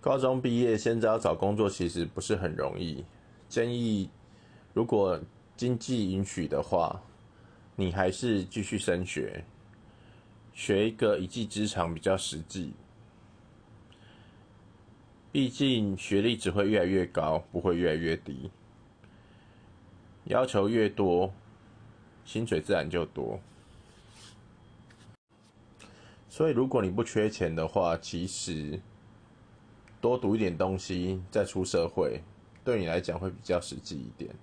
高中毕业现在要找工作其实不是很容易，建议如果经济允许的话，你还是继续升学，学一个一技之长比较实际。毕竟学历只会越来越高，不会越来越低。要求越多，薪水自然就多。所以如果你不缺钱的话，其实。多读一点东西，再出社会，对你来讲会比较实际一点。